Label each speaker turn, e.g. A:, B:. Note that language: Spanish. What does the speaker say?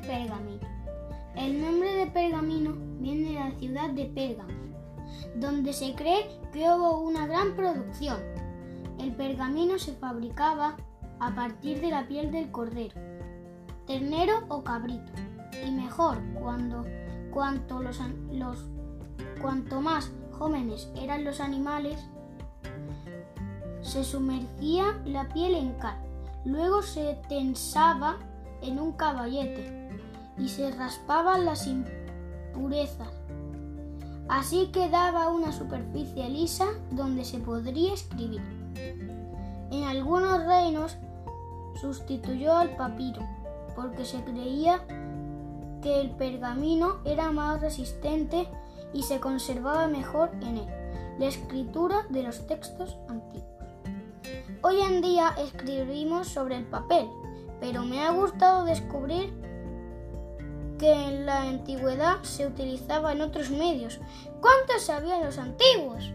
A: pergamino. El nombre de pergamino viene de la ciudad de Pérgamo, donde se cree que hubo una gran producción. El pergamino se fabricaba a partir de la piel del cordero, ternero o cabrito, y mejor cuando cuanto más jóvenes eran los animales, se sumergía la piel en cal, luego se tensaba en un caballete y se raspaban las impurezas. Así quedaba una superficie lisa donde se podría escribir. En algunos reinos sustituyó al papiro porque se creía que el pergamino era más resistente y se conservaba mejor en él la escritura de los textos antiguos. Hoy en día escribimos sobre el papel, pero me ha gustado descubrir que en la antigüedad se utilizaba en otros medios. ¿Cuántos sabían los antiguos?